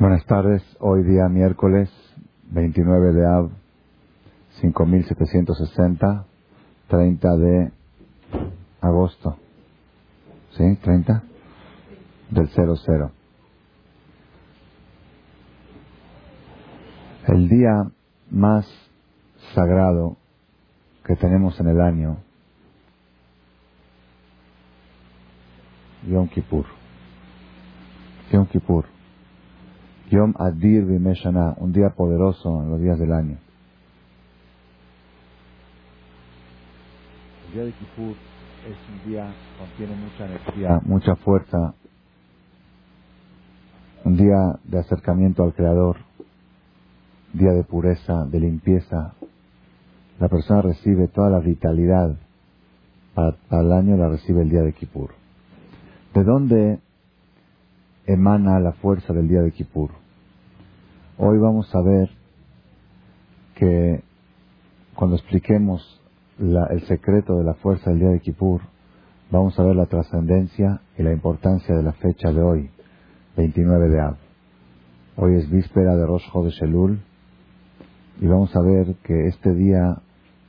Buenas tardes, hoy día miércoles 29 de Av 5760, 30 de agosto. ¿Sí? 30 del 00. El día más sagrado que tenemos en el año, Yom Kippur. Yom Kippur. Yom Adir Vimeshana, un día poderoso en los días del año. El día de Kippur es un día que contiene mucha energía, mucha fuerza, un día de acercamiento al Creador, día de pureza, de limpieza. La persona recibe toda la vitalidad para, para el año, la recibe el día de Kippur. ¿De dónde emana la fuerza del día de Kippur. Hoy vamos a ver que cuando expliquemos el secreto de la fuerza del día de Kippur, vamos a ver la trascendencia y la importancia de la fecha de hoy, 29 de Av. Hoy es víspera de Rosh Chodesh Elul y vamos a ver que este día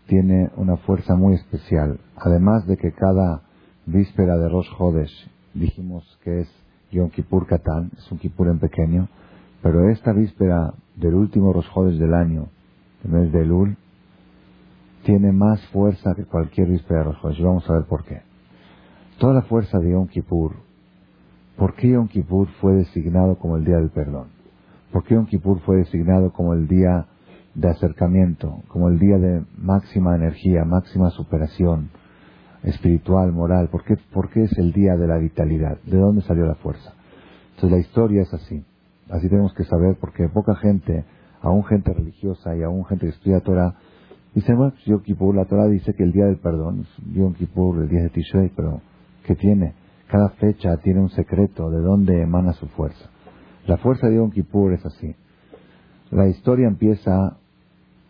tiene una fuerza muy especial. Además de que cada víspera de Rosh Chodesh dijimos que es Yom Kippur Katán, es un Kippur en pequeño, pero esta víspera del último Rosjodes del año, el mes de Elul, tiene más fuerza que cualquier víspera de Rosjodes. Y vamos a ver por qué. Toda la fuerza de Yom Kippur, ¿por qué Yom Kippur fue designado como el día del perdón? ¿Por qué Yom Kippur fue designado como el día de acercamiento, como el día de máxima energía, máxima superación? espiritual, moral. ¿Por qué, ¿Por qué es el día de la vitalidad? ¿De dónde salió la fuerza? Entonces la historia es así. Así tenemos que saber porque poca gente, aún gente religiosa y aún gente que estudia Torah, dice, bueno, pues Yom Kippur, la Torah dice que el día del perdón, Yom Kippur, el día de Tishrei, pero ¿qué tiene? Cada fecha tiene un secreto de dónde emana su fuerza. La fuerza de Yom Kippur es así. La historia empieza,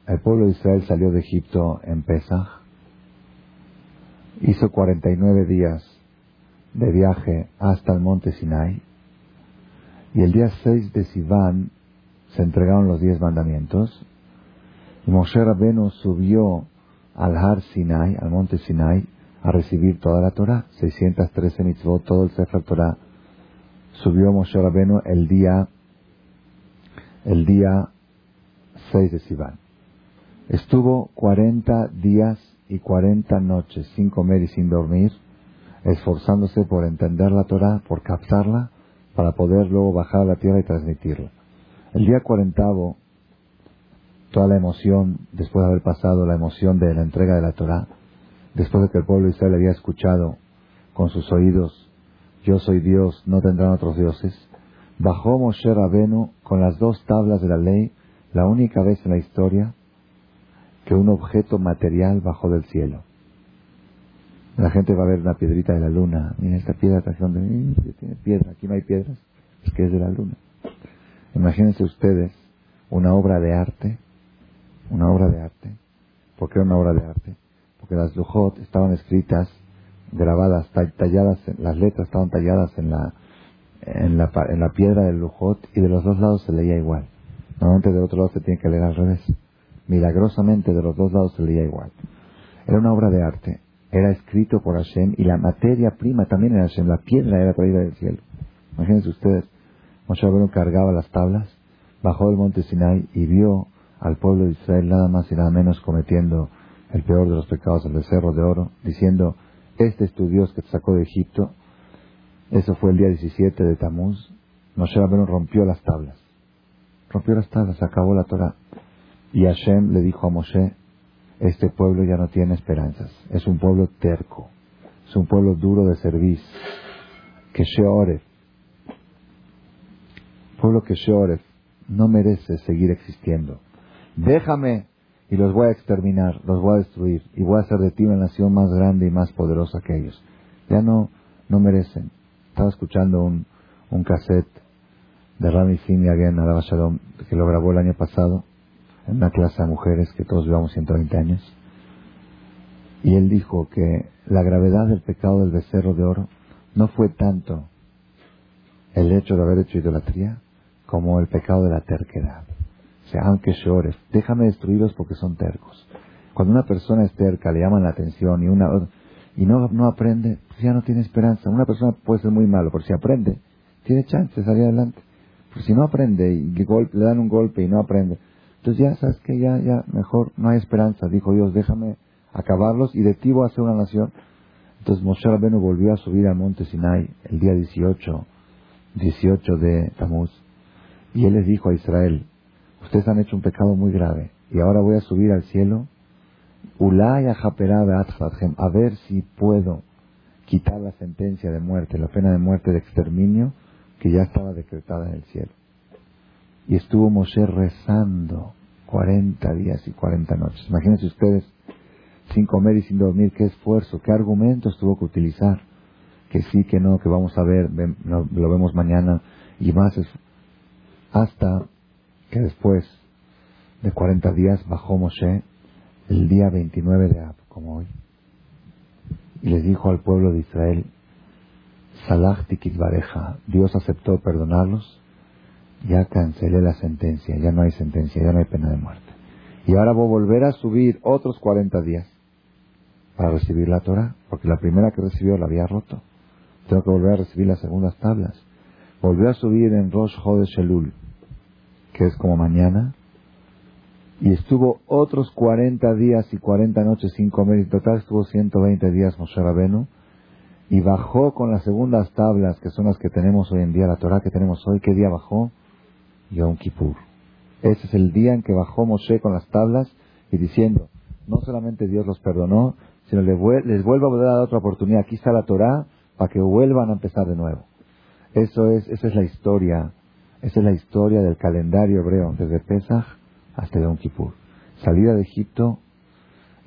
el pueblo de Israel salió de Egipto en Pesach, hizo 49 días de viaje hasta el monte Sinai y el día 6 de Sivan se entregaron los 10 mandamientos y Moshe Rabenu subió al Har Sinai, al monte Sinai, a recibir toda la Torah, 613 mitzvot, todo el Sefer Torah. Subió Moshe Rabenu el día, el día 6 de Sivan. Estuvo 40 días y cuarenta noches sin comer y sin dormir, esforzándose por entender la Torah, por captarla, para poder luego bajar a la tierra y transmitirla. El día cuarentavo, toda la emoción, después de haber pasado la emoción de la entrega de la Torah, después de que el pueblo de Israel había escuchado con sus oídos, yo soy Dios, no tendrán otros dioses, bajó Moshe Rabenu con las dos tablas de la ley, la única vez en la historia, que un objeto material bajó del cielo. La gente va a ver una piedrita de la luna. Mira, esta piedra atracción de mí, tiene piedra. Aquí no hay piedras. Es que es de la luna. Imagínense ustedes una obra de arte. Una obra de arte. ¿Por qué una obra de arte? Porque las lujot estaban escritas, grabadas, talladas, las letras estaban talladas en la, en la, en la piedra del lujot y de los dos lados se leía igual. Normalmente del otro lado se tiene que leer al revés milagrosamente de los dos lados se leía igual. Era una obra de arte, era escrito por Hashem y la materia prima también era Hashem, la piedra era traída del cielo. Imagínense ustedes, Moshe Rabbeinu cargaba las tablas, bajó del monte Sinai y vio al pueblo de Israel nada más y nada menos cometiendo el peor de los pecados, el becerro de oro, diciendo, este es tu Dios que te sacó de Egipto. Eso fue el día 17 de Tamuz. Moshe Rabbeinu rompió las tablas. Rompió las tablas, acabó la Torah. Y Hashem le dijo a Moshe, este pueblo ya no tiene esperanzas, es un pueblo terco, es un pueblo duro de servicio, que Sheoref, pueblo que Sheoref no merece seguir existiendo. Déjame y los voy a exterminar, los voy a destruir y voy a hacer de ti una nación más grande y más poderosa que ellos. Ya no, no merecen. Estaba escuchando un, un cassette de Rami Simiagen, Shalom, que lo grabó el año pasado una clase de mujeres que todos llevamos 120 años. Y él dijo que la gravedad del pecado del becerro de oro no fue tanto el hecho de haber hecho idolatría, como el pecado de la terquedad. O sea, aunque llores, déjame destruirlos porque son tercos. Cuando una persona es terca, le llaman la atención y una y no, no aprende, pues ya no tiene esperanza. Una persona puede ser muy malo, pero si aprende, tiene chance de salir adelante. Pero si no aprende y le dan un golpe y no aprende, entonces ya sabes que ya, ya, mejor no hay esperanza. Dijo Dios, déjame acabarlos y de ti voy a hacer una nación. Entonces Moshe Rabbeinu volvió a subir al monte Sinai el día 18, 18 de Tamuz. Y él les dijo a Israel, ustedes han hecho un pecado muy grave y ahora voy a subir al cielo a ver si puedo quitar la sentencia de muerte, la pena de muerte de exterminio que ya estaba decretada en el cielo. Y estuvo Moshe rezando 40 días y 40 noches. Imagínense ustedes, sin comer y sin dormir, qué esfuerzo, qué argumentos tuvo que utilizar. Que sí, que no, que vamos a ver, lo vemos mañana y más. Hasta que después de 40 días bajó Moshe el día 29 de Ab, como hoy, y les dijo al pueblo de Israel, Salah Bareja, Dios aceptó perdonarlos, ya cancelé la sentencia, ya no hay sentencia, ya no hay pena de muerte. Y ahora voy a volver a subir otros 40 días para recibir la Torah, porque la primera que recibió la había roto. Tengo que volver a recibir las segundas tablas. Volvió a subir en Rosh Hodesh Elul, que es como mañana, y estuvo otros 40 días y 40 noches sin comer, en total estuvo 120 días Moshe Rabenu, y bajó con las segundas tablas, que son las que tenemos hoy en día, la Torah que tenemos hoy, ¿qué día bajó? Yom Kippur. Ese es el día en que bajó Moshe con las tablas y diciendo, no solamente Dios los perdonó, sino les, les vuelvo a dar otra oportunidad. Aquí está la Torah para que vuelvan a empezar de nuevo. Eso es, esa es la historia, esa es la historia del calendario hebreo, desde Pesach hasta Yom Kippur. Salida de Egipto,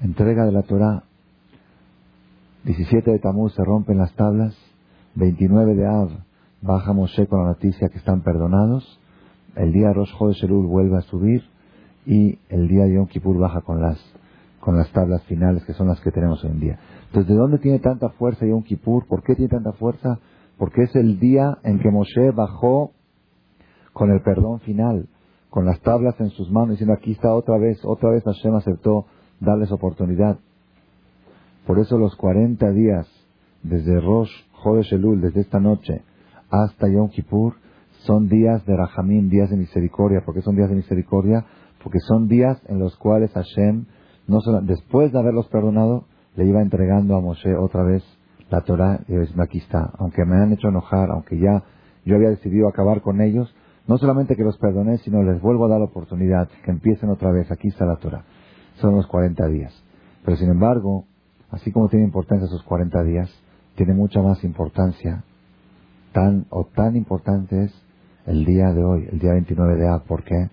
entrega de la Torah, 17 de Tamuz se rompen las tablas, 29 de Av baja Moshe con la noticia que están perdonados, el día Rosh Chodesh vuelve a subir y el día Yom Kippur baja con las con las tablas finales que son las que tenemos hoy en día. Entonces, ¿de dónde tiene tanta fuerza Yom Kippur? ¿Por qué tiene tanta fuerza? Porque es el día en que Moshe bajó con el perdón final con las tablas en sus manos, diciendo aquí está otra vez, otra vez Hashem aceptó darles oportunidad. Por eso los 40 días, desde Rosh Elul, desde esta noche, hasta Yom Kippur, son días de Rahamim, días de misericordia. ¿Por qué son días de misericordia? Porque son días en los cuales Hashem, no solo, después de haberlos perdonado, le iba entregando a Moshe otra vez la Torah y aquí está. Aunque me han hecho enojar, aunque ya yo había decidido acabar con ellos, no solamente que los perdoné, sino les vuelvo a dar la oportunidad que empiecen otra vez. Aquí está la Torah. Son los 40 días. Pero sin embargo, así como tiene importancia esos 40 días, tiene mucha más importancia, tan o tan importante es el día de hoy, el día 29 de A. ¿Por qué?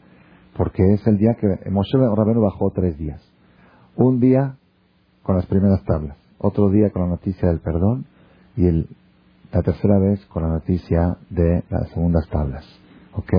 Porque es el día que Moshe Rabenu bajó tres días. Un día con las primeras tablas, otro día con la noticia del perdón y el, la tercera vez con la noticia de las segundas tablas. ¿Ok?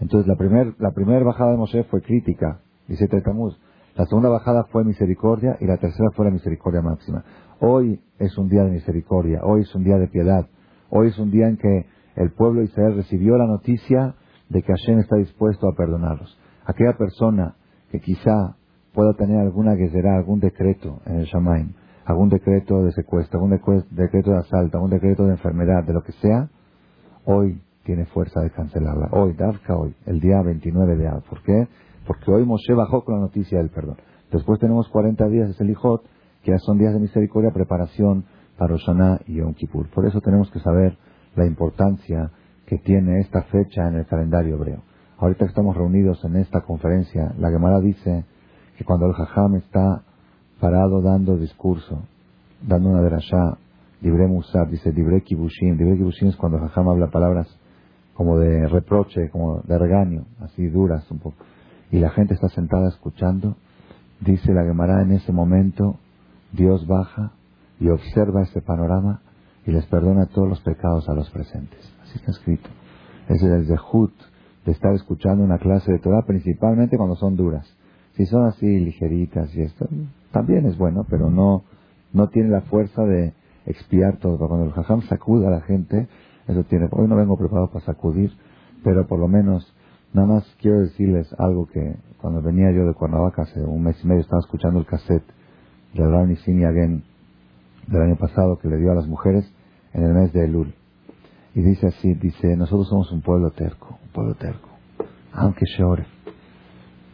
Entonces la primera la primer bajada de Moshe fue crítica, dice Tetamuz. La segunda bajada fue misericordia y la tercera fue la misericordia máxima. Hoy es un día de misericordia, hoy es un día de piedad, hoy es un día en que el pueblo de Israel recibió la noticia de que Hashem está dispuesto a perdonarlos. Aquella persona que quizá pueda tener alguna guerrera, algún decreto en el Shamaim, algún decreto de secuestro, algún decreto de asalto, algún decreto de enfermedad, de lo que sea, hoy tiene fuerza de cancelarla. Hoy, Davka hoy, el día 29 de Av. ¿Por qué? Porque hoy Moshe bajó con la noticia del perdón. Después tenemos 40 días de Selijot, que ya son días de misericordia, preparación para Roshaná y Yom Kippur. Por eso tenemos que saber la importancia que tiene esta fecha en el calendario hebreo. Ahorita estamos reunidos en esta conferencia, la Gemara dice que cuando el Jajam está parado dando discurso, dando una derashá, libre musar, dice libre kibushim, libre kibushim es cuando el Jajam habla palabras como de reproche, como de regaño, así duras un poco. Y la gente está sentada escuchando. Dice la Gemara en ese momento, Dios baja y observa ese panorama y les perdona todos los pecados a los presentes. Así está escrito. Es el zehut de estar escuchando una clase de Torah, principalmente cuando son duras. Si son así ligeritas y esto, también es bueno, pero no, no tiene la fuerza de expiar todo. Cuando el jajam sacuda a la gente, eso tiene. Hoy no vengo preparado para sacudir, pero por lo menos, nada más quiero decirles algo que cuando venía yo de Cuernavaca hace un mes y medio estaba escuchando el cassette de Rani Again del año pasado que le dio a las mujeres en el mes de Elul. Y dice así, dice, nosotros somos un pueblo terco, un pueblo terco, aunque Sheore.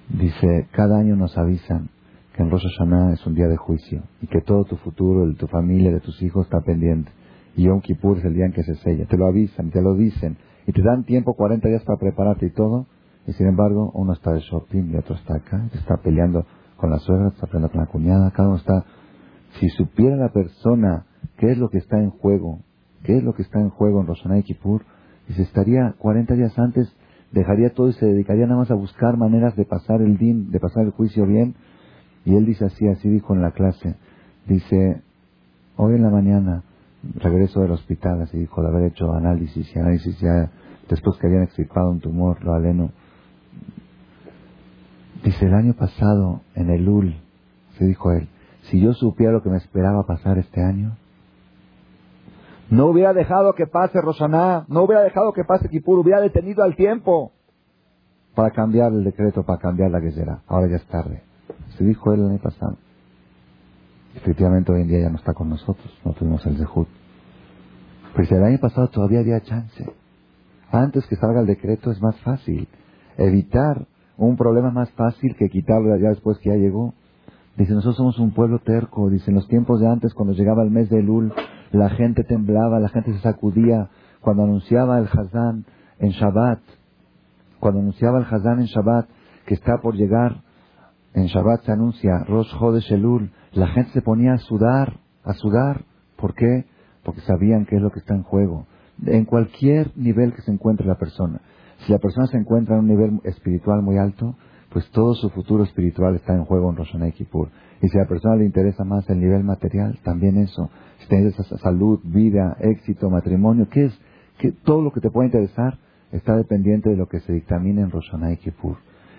Dice, cada año nos avisan que en Rosh Hashanah es un día de juicio y que todo tu futuro, de tu familia, de tus hijos está pendiente. Y Yom Kippur es el día en que se sella. Te lo avisan, te lo dicen y te dan tiempo, 40 días para prepararte y todo. Y sin embargo, uno está de shopping y otro está acá, está peleando con la suegra, está peleando con la cuñada, cada uno está... Si supiera la persona qué es lo que está en juego, qué es lo que está en juego en Roshaná y Kippur, se estaría 40 días antes, dejaría todo y se dedicaría nada más a buscar maneras de pasar el din, de pasar el juicio bien. Y él dice así, así dijo en la clase, dice, hoy en la mañana regreso del hospital, así dijo, de haber hecho análisis y análisis ya después que habían extirpado un tumor, lo aleno. Dice, el año pasado, en el UL, se dijo él, si yo supiera lo que me esperaba pasar este año, no hubiera dejado que pase Rosaná, no hubiera dejado que pase Kipur, hubiera detenido al tiempo para cambiar el decreto, para cambiar la será Ahora ya es tarde. Se dijo él el año pasado. Efectivamente, hoy en día ya no está con nosotros, no tuvimos el Zehut. Pues el año pasado todavía había chance. Antes que salga el decreto es más fácil. Evitar un problema más fácil que quitarlo ya después que ya llegó. Dice, nosotros somos un pueblo terco. Dice, en los tiempos de antes, cuando llegaba el mes de Elul, la gente temblaba, la gente se sacudía. Cuando anunciaba el Hazán en Shabbat, cuando anunciaba el Hazán en Shabbat, que está por llegar, en Shabbat se anuncia Rosh Chodesh Elul, la gente se ponía a sudar, a sudar. ¿Por qué? Porque sabían qué es lo que está en juego. En cualquier nivel que se encuentre la persona. Si la persona se encuentra en un nivel espiritual muy alto, pues todo su futuro espiritual está en juego en Rosh Kippur. Y si a la persona le interesa más el nivel material, también eso. Si tienes esa salud, vida, éxito, matrimonio, ¿qué es? que Todo lo que te puede interesar está dependiente de lo que se dictamina en Rosh Kippur.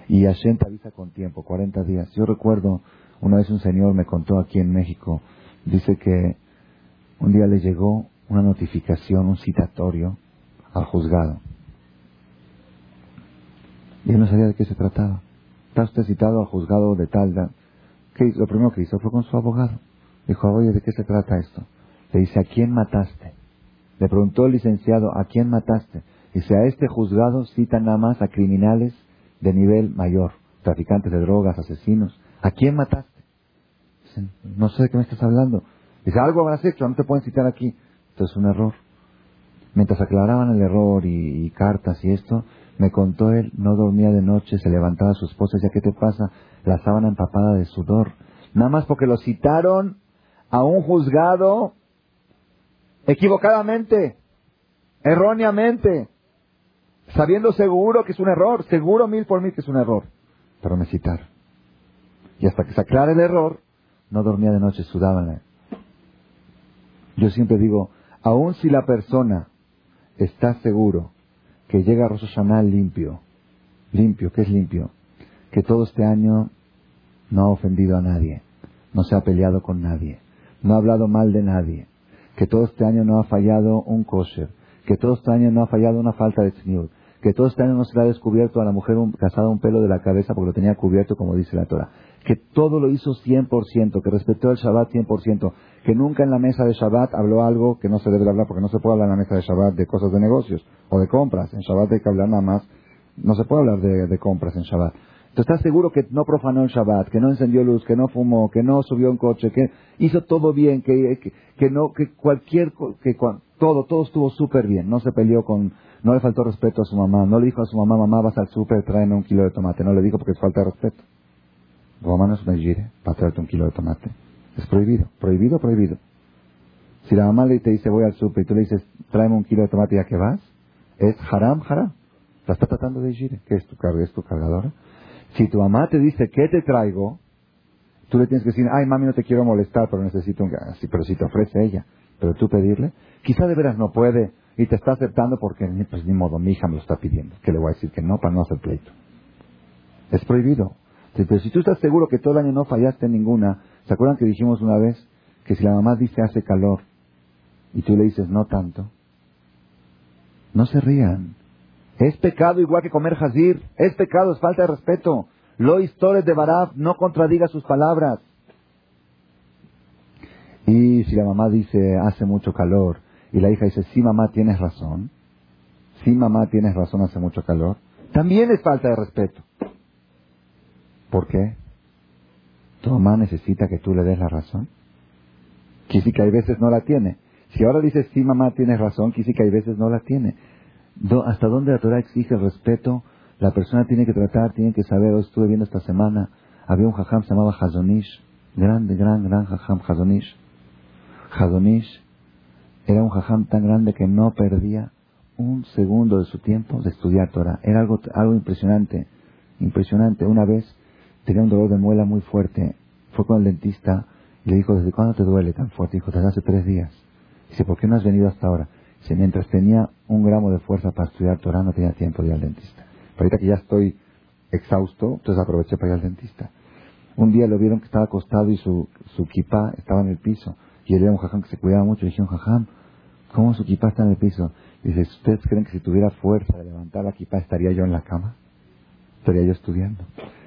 Y Hashem te avisa con tiempo, 40 días. Yo recuerdo una vez un señor me contó aquí en México, dice que un día le llegó una notificación, un citatorio al juzgado. Y él no sabía de qué se trataba. Está usted citado al juzgado de tal. Lo primero que hizo fue con su abogado. Dijo, oye, ¿de qué se trata esto? Le dice, ¿a quién mataste? Le preguntó el licenciado, ¿a quién mataste? Dice, a este juzgado citan nada más a criminales de nivel mayor, traficantes de drogas, asesinos. ¿A quién mataste? no sé de qué me estás hablando. Dice, algo habrás hecho, no te pueden citar aquí. Esto es un error. Mientras aclaraban el error y, cartas y esto, me contó él, no dormía de noche, se levantaba su esposa, decía, ¿qué te pasa? La sábana empapada de sudor. Nada más porque lo citaron a un juzgado equivocadamente, erróneamente, sabiendo seguro que es un error, seguro mil por mil que es un error. Pero me citaron. Y hasta que se aclare el error, no dormía de noche, sudaba. Yo siempre digo, aun si la persona está seguro que llega a Rosh limpio, limpio, ¿qué es limpio? Que todo este año no ha ofendido a nadie, no se ha peleado con nadie, no ha hablado mal de nadie, que todo este año no ha fallado un kosher, que todo este año no ha fallado una falta de tzniut, que todo este año no se le ha descubierto a la mujer casada un pelo de la cabeza porque lo tenía cubierto como dice la Torah que todo lo hizo 100%, que respetó el Shabbat 100%, que nunca en la mesa de Shabbat habló algo que no se debe hablar, porque no se puede hablar en la mesa de Shabbat de cosas de negocios o de compras. En Shabbat hay que hablar nada más, no se puede hablar de, compras en Shabbat. Entonces, ¿estás seguro que no profanó el Shabbat, que no encendió luz, que no fumó, que no subió un coche, que hizo todo bien, que, que, no, que cualquier, que todo, todo estuvo súper bien, no se peleó con, no le faltó respeto a su mamá, no le dijo a su mamá, mamá vas al súper, tráeme un kilo de tomate, no le dijo porque es falta de respeto. Romanos me gire para traerte un kilo de tomate. Es prohibido, prohibido, prohibido. Si la mamá le te dice voy al súper y tú le dices tráeme un kilo de tomate ya que vas, es haram, haram. La está tratando de gire. ¿Qué es tu? ¿Es tu cargadora? Si tu mamá te dice ¿qué te traigo? Tú le tienes que decir, ay mami no te quiero molestar, pero necesito un... Sí, pero si te ofrece ella. Pero tú pedirle, quizá de veras no puede y te está aceptando porque pues ni modo, mi hija me lo está pidiendo. Que le voy a decir que no para no hacer pleito. Es prohibido. Pero si tú estás seguro que todo el año no fallaste en ninguna, ¿se acuerdan que dijimos una vez que si la mamá dice hace calor y tú le dices no tanto? No se rían. Es pecado igual que comer jazir. Es pecado, es falta de respeto. Lo historias de Barab, no contradiga sus palabras. Y si la mamá dice, hace mucho calor, y la hija dice, sí mamá, tienes razón, sí mamá, tienes razón, hace mucho calor, también es falta de respeto. ¿Por qué? ¿Tu mamá necesita que tú le des la razón? Quisi que hay veces no la tiene. Si ahora dices, sí mamá, tienes razón, quisi que hay veces no la tiene. ¿Hasta dónde la Torah exige el respeto? La persona tiene que tratar, tiene que saber, hoy estuve viendo esta semana, había un jajam se llamaba Hazonish, grande, gran, gran jajam, Hazonish. Hazonish era un jajam tan grande que no perdía un segundo de su tiempo de estudiar Torah. Era algo, algo impresionante, impresionante. Una vez tenía un dolor de muela muy fuerte, fue con el dentista y le dijo, ¿desde cuándo te duele tan fuerte? Dijo, desde hace tres días. Dice, ¿por qué no has venido hasta ahora? Dice, mientras tenía un gramo de fuerza para estudiar Torah, no tenía tiempo de ir al dentista. Pero ahorita que ya estoy exhausto, entonces aproveché para ir al dentista. Un día lo vieron que estaba acostado y su, su kipá estaba en el piso. Y él era un jajam que se cuidaba mucho. Y dijeron, jajam, ¿cómo su kipá está en el piso? dice, ¿ustedes creen que si tuviera fuerza de levantar la kipá estaría yo en la cama? Estaría yo estudiando.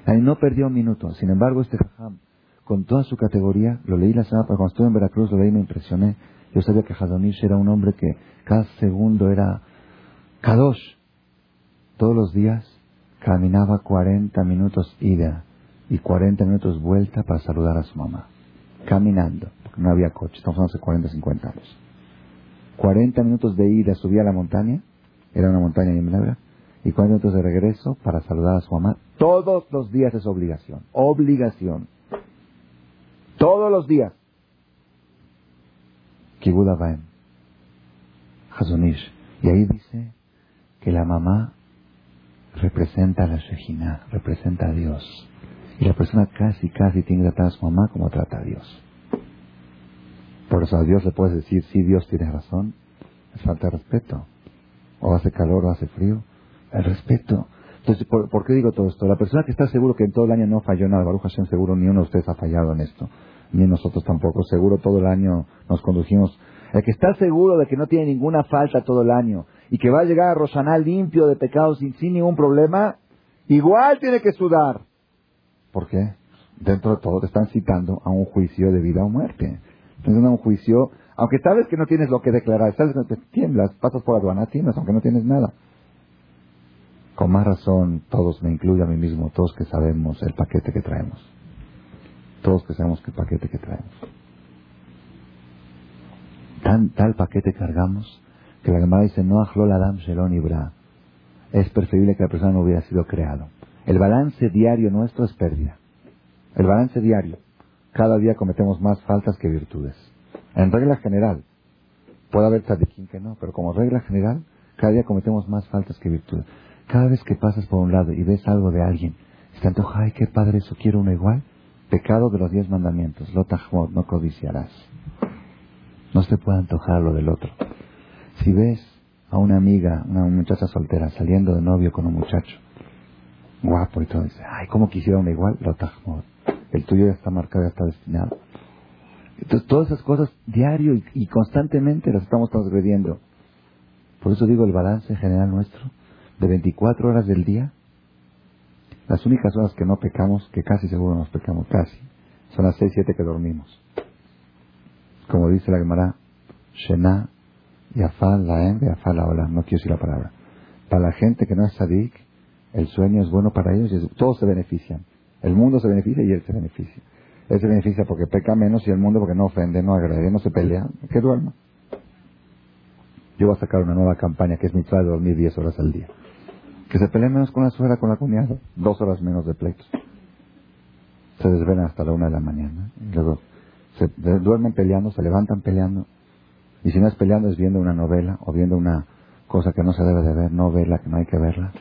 Ahí no perdió un minuto. Sin embargo, este jajam, con toda su categoría, lo leí la semana, cuando estuve en Veracruz, lo leí y me impresioné. Yo sabía que Hadonish era un hombre que cada segundo era Kadosh. Todos los días caminaba 40 minutos ida y 40 minutos vuelta para saludar a su mamá. Caminando, porque no había coche, estamos hablando de 40, 50 años. 40 minutos de ida, subía a la montaña, era una montaña en Menabra, y 40 minutos de regreso para saludar a su mamá. Todos los días es obligación, obligación. Todos los días. Kibuda Baem, Hazonish. Y ahí dice que la mamá representa a la Shejina, representa a Dios. Y la persona casi, casi tiene que tratar a su mamá como trata a Dios. Por eso a Dios le puedes decir, sí, Dios tiene razón. Es falta de respeto. O hace calor o hace frío. El respeto. Entonces, ¿por, qué digo todo esto? La persona que está seguro que en todo el año no falló nada, Baruch Hashem, seguro ni uno de ustedes ha fallado en esto. Ni nosotros tampoco. Seguro todo el año nos condujimos. El que está seguro de que no tiene ninguna falta todo el año y que va a llegar a Roshaná limpio de pecados sin, sin ningún problema, igual tiene que sudar. ¿Por qué? Dentro de todo te están citando a un juicio de vida o muerte. Entonces, un juicio, aunque sabes que no tienes lo que declarar, sabes que te tiemblas, pasas por aduana, tiemblas, aunque no tienes nada. Con más razón, todos, me incluyo a mí mismo, todos que sabemos el paquete que traemos. Todos que sabemos el paquete que traemos. Tan, tal paquete cargamos que la Gemara dice, no ajlol adam shelon ibra. Es preferible que la persona no hubiera sido creado. El balance diario nuestro es pérdida. El balance diario. Cada día cometemos más faltas que virtudes. En regla general. Puede haber tzadikim que no, pero como regla general, cada día cometemos más faltas que virtudes. Cada vez que pasas por un lado y ves algo de alguien, y te antoja, ay, qué padre, eso quiero uno igual. Pecado de los diez mandamientos. Lo no codiciarás. No se puede antojar lo del otro. Si ves a una amiga, una muchacha soltera, saliendo de novio con un muchacho, guapo y todo, dice, ay, ¿cómo quisiera uno igual? Lo El tuyo ya está marcado, ya está destinado. Entonces, todas esas cosas diario y, y, constantemente las estamos transgrediendo. Por eso digo, el balance general nuestro, de 24 horas del día, las únicas horas que no pecamos, que casi seguro nos pecamos, casi, son las 6, 7 que dormimos. Como dice la Gemara, Shena, Yafal, Laem, Yafal, Ola, no quiero decir la palabra. Para la gente que no es sadik, el sueño es bueno para ellos y todos se benefician. El mundo se beneficia y él se beneficia. Él se beneficia porque peca menos y el mundo porque no ofende, no agrede, no se pelea. Que duerma. Yo voy a sacar una nueva campaña que es mi de dormir 10 horas al día. Que se pelee menos con la suegra, con la cuñada. Dos horas menos de pleitos. Se desvelan hasta la una de la mañana. Y luego se duermen peleando, se levantan peleando. Y si no es peleando es viendo una novela o viendo una cosa que no se debe de ver, no verla, que no hay que verla.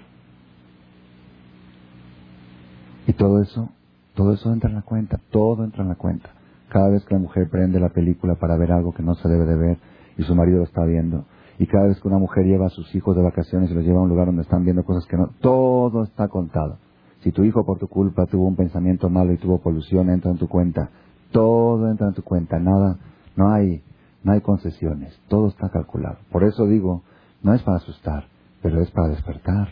Y todo eso, todo eso entra en la cuenta, todo entra en la cuenta. Cada vez que la mujer prende la película para ver algo que no se debe de ver y su marido lo está viendo, y cada vez que una mujer lleva a sus hijos de vacaciones y los lleva a un lugar donde están viendo cosas que no, todo está contado. Si tu hijo por tu culpa tuvo un pensamiento malo y tuvo polución, entra en tu cuenta. Todo entra en tu cuenta, nada, no hay, no hay concesiones, todo está calculado. Por eso digo, no es para asustar, pero es para despertar,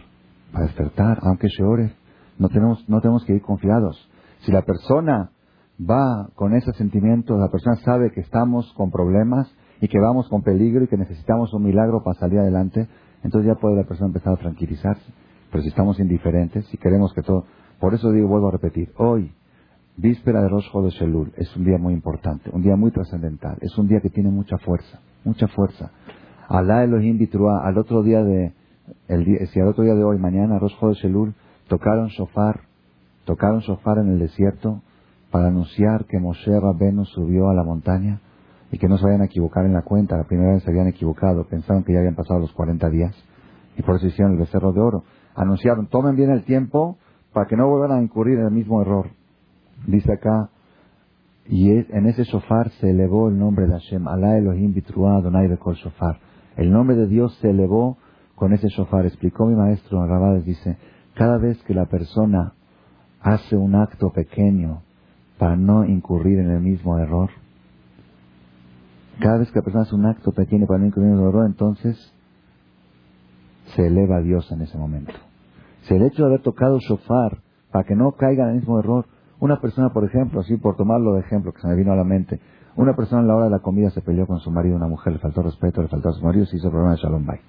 para despertar, aunque llore. No tenemos, no tenemos que ir confiados. Si la persona va con ese sentimiento, la persona sabe que estamos con problemas y que vamos con peligro y que necesitamos un milagro para salir adelante, entonces ya puede la persona empezar a tranquilizarse. Pero si estamos indiferentes, si queremos que todo... Por eso digo, vuelvo a repetir, hoy, víspera de Rosh de Shelul, es un día muy importante, un día muy trascendental, es un día que tiene mucha fuerza, mucha fuerza. Alá Elohim Bitrua, al otro día de, el si al otro día de hoy, mañana, Rosh de Shelul, tocaron shofar, tocaron shofar en el desierto para anunciar que Moshe Rabbeinu subió a la montaña y que no se vayan a equivocar en la cuenta. La primera vez se habían equivocado, pensaron que ya habían pasado los 40 días y por eso hicieron el becerro de oro. Anunciaron, tomen bien el tiempo para que no vuelvan a incurrir en el mismo error. Dice acá, y en ese shofar se elevó el nombre de Hashem, Alá Elohim Bitruah Adonai Bekol Shofar. El nombre de Dios se elevó con ese shofar. Explicó mi maestro Rabades, dice, cada vez que la persona hace un acto pequeño para no incurrir en el mismo error, cada vez que la persona hace un acto pequeño para en error, entonces se eleva a Dios en ese momento. Si el hecho de haber tocado shofar para que no caiga en el mismo error, una persona, por ejemplo, así por tomarlo de ejemplo que se me vino a la mente, una persona a la hora de la comida se peleó con su marido, una mujer le faltó respeto, le faltó a su marido, se hizo el problema de Shalom Bay.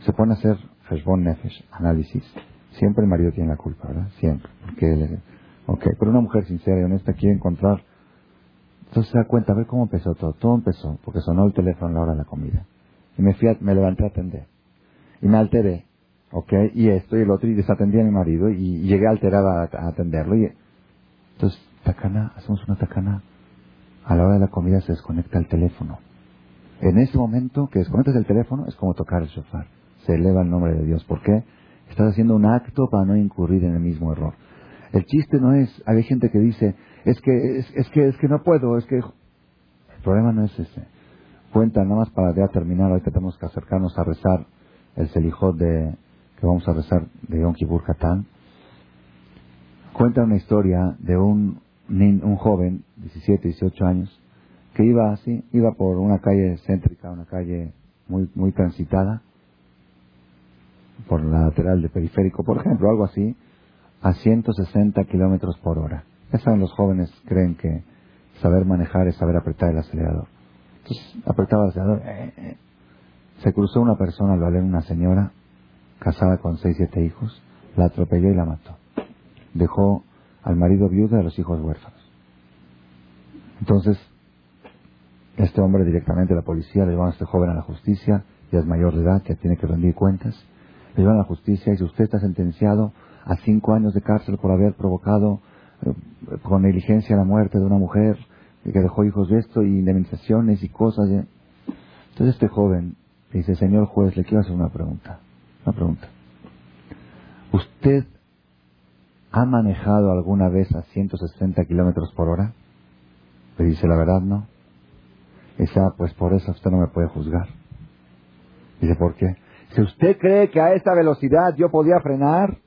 Se pone a hacer Heshbon Nefesh, análisis. Siempre el marido tiene la culpa, ¿verdad? Siempre. Porque ok, pero una mujer sincera y honesta quiere encontrar. Entonces se da cuenta, a ver cómo empezó todo. Todo empezó porque sonó el teléfono a la hora de la comida. Y me, fui me levanté a atender. Y me alteré. ¿Ok? Y esto y el otro. Y desatendí a mi marido. Y, llegué alterada a, atenderlo. Y, entonces, tacana, hacemos una tacana. A la hora de la comida se desconecta el teléfono. En ese momento que desconectas el teléfono es como tocar el sofá. Se eleva el nombre de Dios. ¿Por qué? Estás haciendo un acto para no incurrir en el mismo error. El chiste no es, hay gente que dice, es que, es, que, es que no puedo, es que... El problema no es ese. Cuenta, nada más para ya terminar, ahorita tenemos que acercarnos a rezar el Selijot de, que vamos a rezar de Yom Kippur Katán. Cuenta una historia de un, un joven, 17, 18 años, que iba así, iba por una calle céntrica, una calle muy, muy transitada, por la lateral de periférico, por ejemplo, algo así, a 160 kilómetros por hora. Saben, los jóvenes creen que saber manejar es saber apretar el acelerador. Entonces, apretaba el acelerador. Eh, eh. Se cruzó una persona, lo una señora, casada con seis, siete hijos, la atropelló y la mató. Dejó al marido viudo y a los hijos huérfanos. Entonces, este hombre directamente, la policía, le lleva a este joven a la justicia, ya es mayor de edad, ya tiene que rendir cuentas le llevan a la justicia y si usted está sentenciado a cinco años de cárcel por haber provocado con negligencia la muerte de una mujer que dejó hijos de esto y indemnizaciones y cosas. Entonces este joven dice, señor juez, le quiero hacer una pregunta. Una pregunta. ¿Usted ha manejado alguna vez a 160 kilómetros por hora? Le dice, la verdad no. Dice, ah, pues por eso usted no me puede juzgar. Dice, ¿por qué? Si usted cree que a esta velocidad yo podía frenar,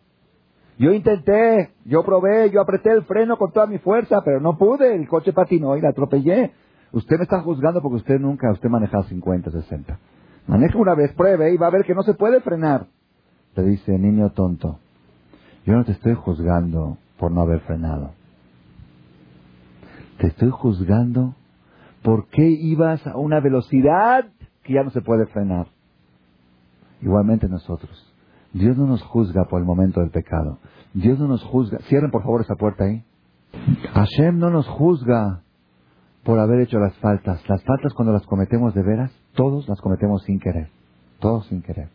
yo intenté, yo probé, yo apreté el freno con toda mi fuerza, pero no pude, el coche patinó y la atropellé. Usted me está juzgando porque usted nunca, usted maneja 50, 60. Maneja una vez, pruebe y va a ver que no se puede frenar. Le dice, niño tonto, yo no te estoy juzgando por no haber frenado. Te estoy juzgando por qué ibas a una velocidad que ya no se puede frenar. Igualmente nosotros. Dios no nos juzga por el momento del pecado. Dios no nos juzga. Cierren por favor esa puerta ahí. Hashem no nos juzga por haber hecho las faltas. Las faltas cuando las cometemos de veras, todos las cometemos sin querer. Todos sin querer.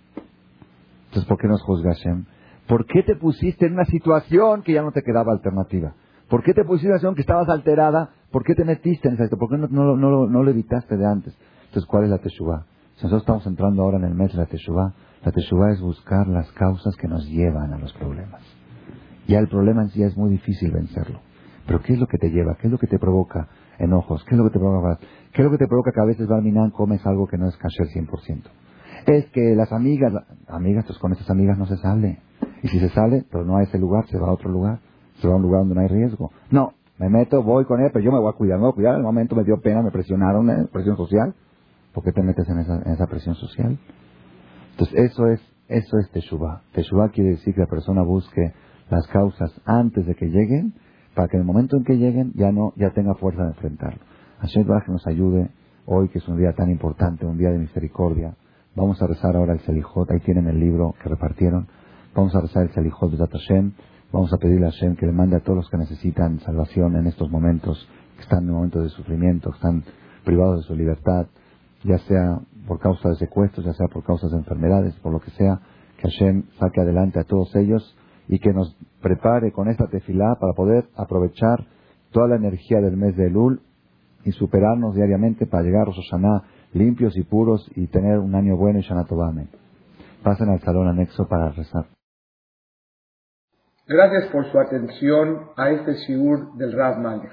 Entonces, ¿por qué nos juzga Hashem? ¿Por qué te pusiste en una situación que ya no te quedaba alternativa? ¿Por qué te pusiste en una situación que estabas alterada? ¿Por qué te metiste en esa situación? ¿Por qué no, lo evitaste de antes? Entonces, ¿cuál es la teshuva? Nosotros estamos entrando ahora en el mes de la Teshuvah, la Teshuvah es buscar las causas que nos llevan a los problemas. Ya el problema en sí es muy difícil vencerlo. Pero ¿qué es lo que te lleva? ¿Qué es lo que te provoca enojos? ¿Qué es lo que te provoca? ¿Qué es lo que te provoca que a veces, Barminan, comes algo que no es al 100%? Es que las amigas, amigas, pues con estas amigas no se sale. Y si se sale, pero no a ese lugar, se va a otro lugar. Se va a un lugar donde no hay riesgo. No, me meto, voy con él, pero yo me voy a cuidar, me voy a cuidar. En el momento me dio pena, me presionaron, ¿eh? presión social. ¿Por qué te metes en esa, presión social? Entonces, eso es Eso es Teshuvah. Teshuvah quiere decir que la persona busque las causas antes de que lleguen, para que en el momento en que lleguen ya no ya tenga fuerza de enfrentarlo. Hashem que nos ayude hoy, que es un día tan importante, un día de misericordia. Vamos a rezar ahora el Selijot. Ahí tienen el libro que repartieron. Vamos a rezar el Selijot de Hashem. Vamos a pedirle a Hashem que le mande a todos los que necesitan salvación en estos momentos, que están en momentos de sufrimiento, que están privados de su libertad, ya sea por causa de secuestros, ya sea por causas de enfermedades, por lo que sea, que Hashem saque adelante a todos ellos y que nos prepare con esta tefilá para poder aprovechar toda la energía del mes de Elul y superarnos diariamente para llegar a Rosh limpios y puros y tener un año bueno y Shana Pasen al salón anexo para rezar. Gracias por su atención a este shiur del Rav Malech.